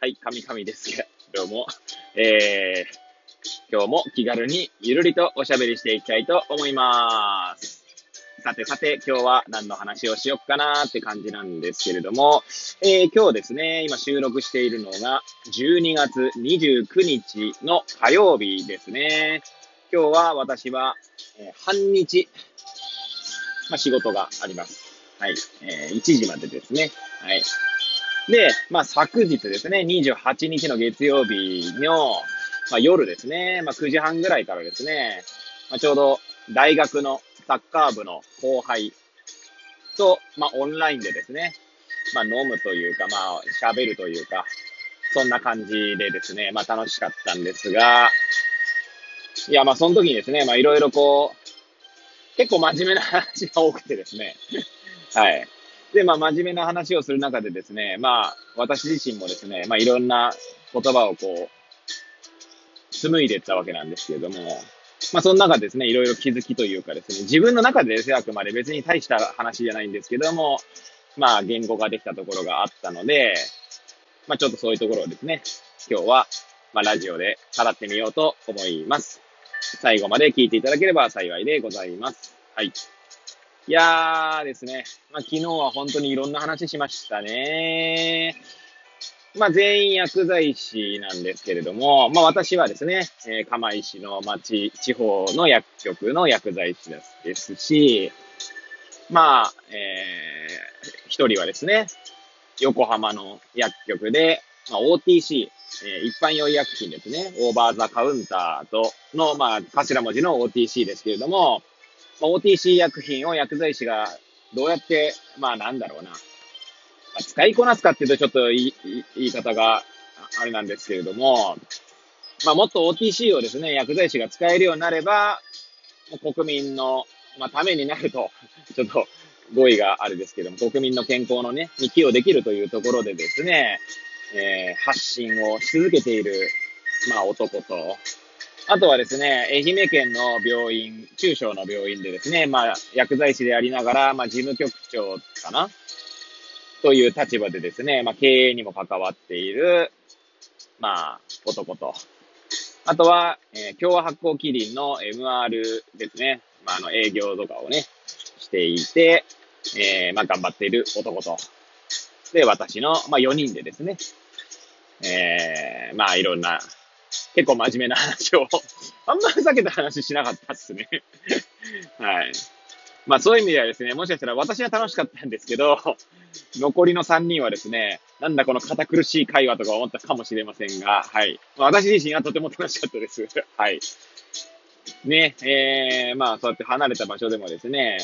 はい、神々ですけども、えー、今日も気軽にゆるりとおしゃべりしていきたいと思います。さてさて、今日は何の話をしよっかなって感じなんですけれども、えー、今日ですね、今収録しているのが12月29日の火曜日ですね。今日は私は、えー半日、まあ、仕事があります。はい。えー1時までですね。はい。で、まあ、昨日ですね、28日の月曜日の、まあ、夜ですね、まあ、9時半ぐらいからですね、まあ、ちょうど大学のサッカー部の後輩と、まあ、オンラインでですね、まあ、飲むというか、まあ、喋るというか、そんな感じでですね、まあ、楽しかったんですが、いや、まあ、その時にですね、まあ、いろいろこう、結構真面目な話が多くてですね、はい。で、まあ、真面目な話をする中でですね、まあ、私自身もですね、まあ、いろんな言葉をこう、紡いでいったわけなんですけれども、まあ、その中ですね、いろいろ気づきというかですね、自分の中でですね、あくまで別に大した話じゃないんですけども、まあ、言語ができたところがあったので、まあ、ちょっとそういうところをですね、今日は、まあ、ラジオで語ってみようと思います。最後まで聞いていただければ幸いでございます。はい。いやーですね、まあ、昨日は本当にいろんな話しましたね。まあ、全員薬剤師なんですけれども、まあ、私はですね、えー釜石の町、地方の薬局の薬剤師ですですし、まあ、えー一人はですね、横浜の薬局で、まあ、OTC、えー一般用医薬品ですね、オーバーザカウンターとの、まあ、頭文字の OTC ですけれども、まあ、OTC 薬品を薬剤師がどうやって、まあなんだろうな、まあ使いこなすかっていうとちょっと言い言い言い方があれなんですけれども、まあもっと OTC をですね、薬剤師が使えるようになれば、国民の、まあ、ためになると、ちょっと語彙があれですけども、国民の健康のね、に寄与できるというところでですね、えー発信をし続けている、まあ男と、あとはですね、愛媛県の病院、中小の病院でですね、まあ、薬剤師でありながら、まあ、事務局長かな？という立場でですね、まあ、経営にも関わっている、まあ、男と。あとは、えー共和発酵キリンの MR ですね。まあ、あの、営業とかをね、していて、えーまあ、頑張っている男と。で、私の、まあ、4人でですね、えーまあ、いろんな、結構真面目な話を、あんまふざけた話しなかったっすね。はい。まあそういう意味ではですね、もしかしたら私は楽しかったんですけど、残りの3人はですね、なんだこの堅苦しい会話とか思ったかもしれませんが、はい。ま、私自身はとても楽しかったです。はい。ね、えー、まあそうやって離れた場所でもですね、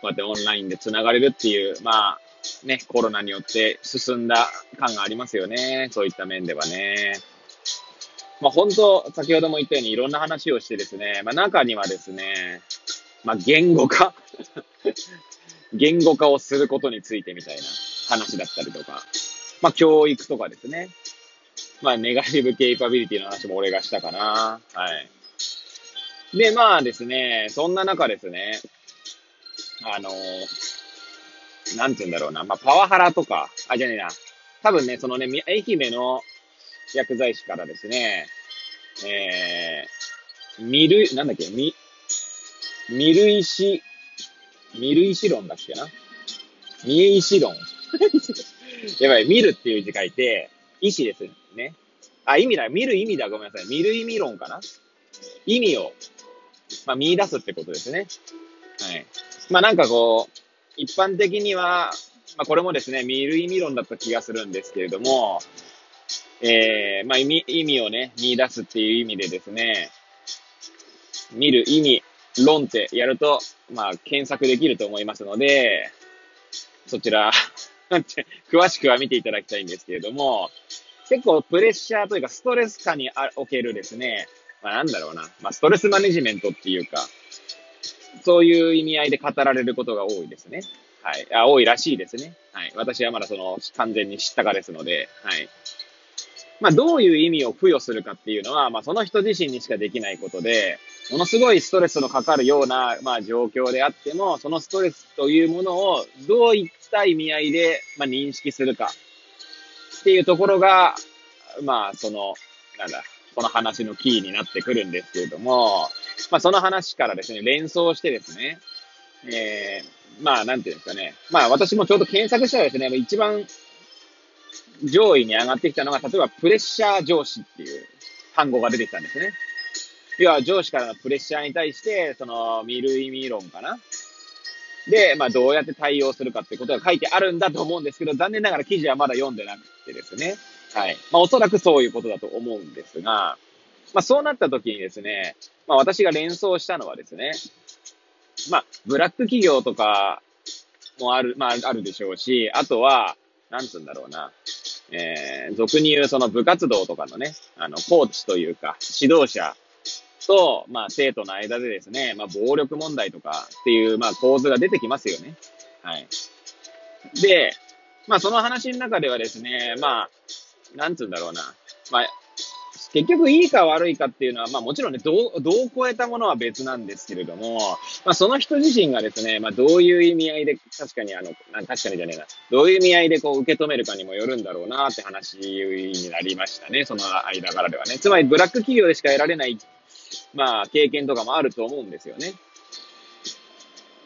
こうやってオンラインで繋がれるっていう、まあ、ね、コロナによって進んだ感がありますよね。そういった面ではね。まあ本当、先ほども言ったようにいろんな話をしてですね、まあ中にはですね、まあ言語化 言語化をすることについてみたいな話だったりとか、まあ教育とかですね。まあネガティブケイパビリティの話も俺がしたかな。はい。で、まあですね、そんな中ですね、あのなんて言うんだろうな、まあパワハラとか、あ、じゃねえな、多分ね、そのね、愛媛の薬剤師からですね、えー、ミル、なんだっけ、ミ、ミルイシ、ミルイシ論だっけな？ミエイシ論やばい、見るっていう字書いて、意思ですね。あ、意味だ、見る意味だ、ごめんなさい。見る意味論かな？意味を、まあ、見出すってことですね。はい。まあ、なんかこう、一般的には、まあ、これもですね、見る意味論だった気がするんですけれども、えー、まあ、意味、意味をね、見出すっていう意味でですね、見る意味、論ってやると、まあ、検索できると思いますので、そちら、詳しくは見ていただきたいんですけれども、結構プレッシャーというかストレス下におけるですね、まあなんだろうな、まあストレスマネジメントっていうか、そういう意味合いで語られることが多いですね。はい。あ多いらしいですね。はい。私はまだその、完全に知ったかですので、はい。まあ、どういう意味を付与するかっていうのは、まあ、その人自身にしかできないことで、ものすごいストレスのかかるような、まあ、状況であっても、そのストレスというものをどういった意味合いで、まあ、認識するかっていうところが、まあ、その、なんだ、この話のキーになってくるんですけれども、まあ、その話からですね、連想してですね、えー、まあ、なんていうんですかね。まあ、私もちょうど検索したらですね、一番上位に上がってきたのが、例えばプレッシャー上司っていう単語が出てきたんですね。要は上司からのプレッシャーに対して、その、見る意味論かな。で、まあ、どうやって対応するかってことが書いてあるんだと思うんですけど、残念ながら記事はまだ読んでなくてですね。はい。まあ、おそらくそういうことだと思うんですが、まあ、そうなった時にですね、まあ、私が連想したのはですね、まあ、ブラック企業とかもある、まあ、あるでしょうし、あとは、なんつうんだろうな。えー、俗に言うその部活動とかのね、あの、コーチというか、指導者と、まあ、生徒の間でですね、まあ、暴力問題とかっていう、まあ、構図が出てきますよね。はい。で、まあ、その話の中ではですね、まあ、なんつうんだろうな。まあ、結局いいか悪いかっていうのは、まあもちろんね、どう、どう超えたものは別なんですけれども、まあその人自身がですね、まあどういう意味合いで、確かにあの、確かにじゃねえな、どういう意味合いでこう受け止めるかにもよるんだろうなって話になりましたね、その間柄ではね。つまりブラック企業でしか得られない、まあ経験とかもあると思うんですよね。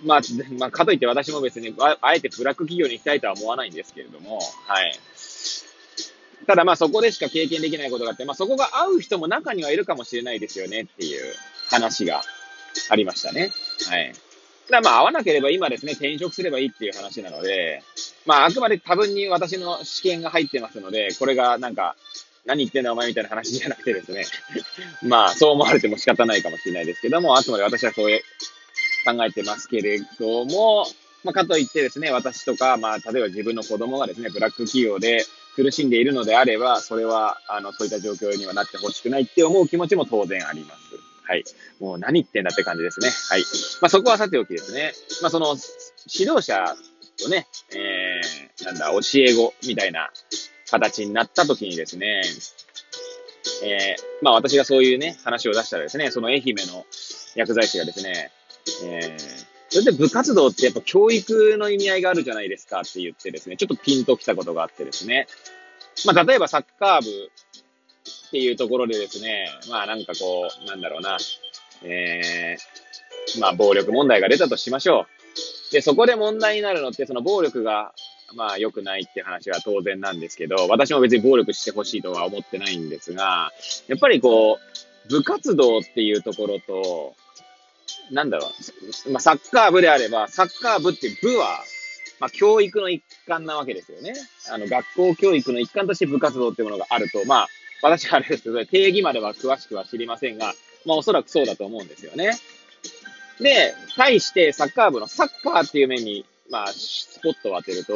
まあ、まあ、かといって私も別にあ、あえてブラック企業に行きたいとは思わないんですけれども、はい。ただまあそこでしか経験できないことがあって、まあそこが合う人も中にはいるかもしれないですよねっていう話がありましたね。はい。ただまあ合わなければ今ですね、転職すればいいっていう話なので、まああくまで多分に私の試験が入ってますので、これがなんか、何言ってんだお前みたいな話じゃなくてですね。まあそう思われても仕方ないかもしれないですけども、あくまで私はそういう考えてますけれども、まあかといってですね、私とか、まあ例えば自分の子供がですね、ブラック企業で、苦しんでいるのであれば、それは、あの、そういった状況にはなってほしくないって思う気持ちも当然あります。はい。もう何言ってんだって感じですね。はい。まあ、そこはさておきですね。まあ、その、指導者とね、えー、なんだ、教え子みたいな形になった時にですね、えー、まあ私がそういうね、話を出したらですね、その愛媛の薬剤師がですね、えー、それで部活動ってやっぱ教育の意味合いがあるじゃないですかって言ってですね、ちょっとピンときたことがあってですね。まあ、例えばサッカー部っていうところでですね、まあなんかこう、なんだろうな、えー、まあ暴力問題が出たとしましょう。で、そこで問題になるのって、その暴力が、まあ良くないって話は当然なんですけど、私も別に暴力してほしいとは思ってないんですが、やっぱりこう、部活動っていうところと、なんだろう、まあ、サッカー部であれば、サッカー部って部は、まあ、教育の一環なわけですよね。あの、学校教育の一環として部活動っていうものがあると、まあ、私はあれですけど、定義までは詳しくは知りませんが、まあ、おそらくそうだと思うんですよね。で、対してサッカー部のサッカーっていう面に、まあ、スポットを当てると、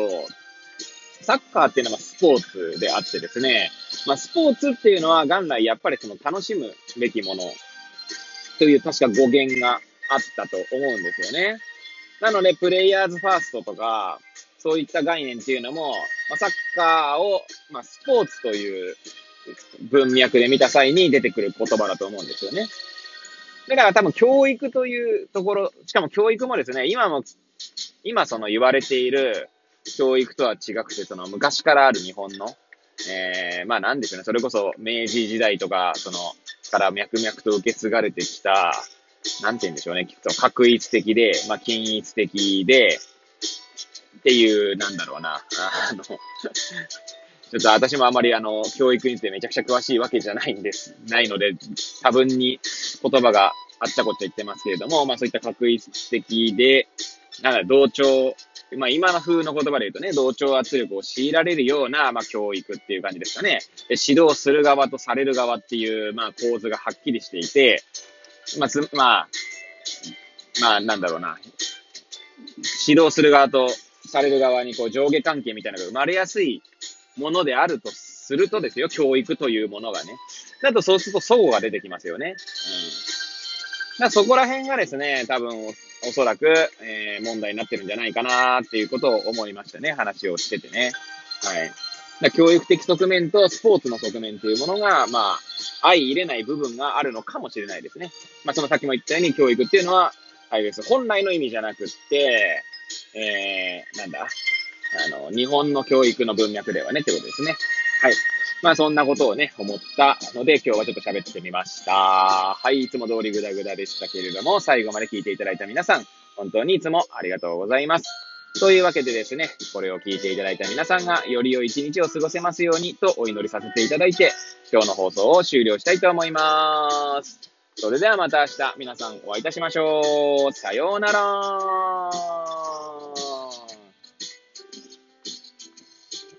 サッカーっていうのはスポーツであってですね、まあ、スポーツっていうのは元来やっぱりその楽しむべきものという確か語源があったと思うんですよね。なので、プレイヤーズファーストとか、そういった概念っていうのも、まあ、サッカーを、まあ、スポーツという文脈で見た際に出てくる言葉だと思うんですよね。だから多分教育というところ、しかも教育もですね、今も、今その言われている教育とは違くて、その昔からある日本の、えー、まあなんでしょうね、それこそ明治時代とか、その、から脈々と受け継がれてきた、なんて言うんでしょうね、その確一的で、まあ、均一的で、っていう、なんだろうな、あの、ちょっと私もあまりあの、教育についてめちゃくちゃ詳しいわけじゃないんです、ないので、多分に言葉があったこっちゃ言ってますけれども、まあそういった確一的で、なんだ、同調、まあ今の風の言葉で言うとね、同調圧力を強いられるような、まあ教育っていう感じですかね。で指導する側とされる側っていう、まあ構図がはっきりしていて、まあ、つ、まあ、まあ、なんだろうな。指導する側とされる側にこう上下関係みたいなのが生まれやすいものであるとするとですよ、教育というものがね。だとそうすると齟齬が出てきますよね。うん。だそこら辺がですね、多分おそらく、えー、問題になってるんじゃないかなっていうことを思いましたね。話をしててね。はい。だ教育的側面とスポーツの側面というものが、まあ、相入れない部分があるのかもしれないですね。まあ、その先も言ったように教育っていうのは、あれです。本来の意味じゃなくって、えー、なんだ、あの、日本の教育の文脈ではね、ってことですね。はい。まあそんなことをね、思ったので、今日はちょっと喋ってみました。はい、いつも通りグダグダでしたけれども、最後まで聞いていただいた皆さん、本当にいつもありがとうございます。というわけでですね、これを聞いていただいた皆さんが、より良い一日を過ごせますようにとお祈りさせていただいて、今日の放送を終了したいと思います。それではまた明日、皆さんお会いいたしましょう。さようなら。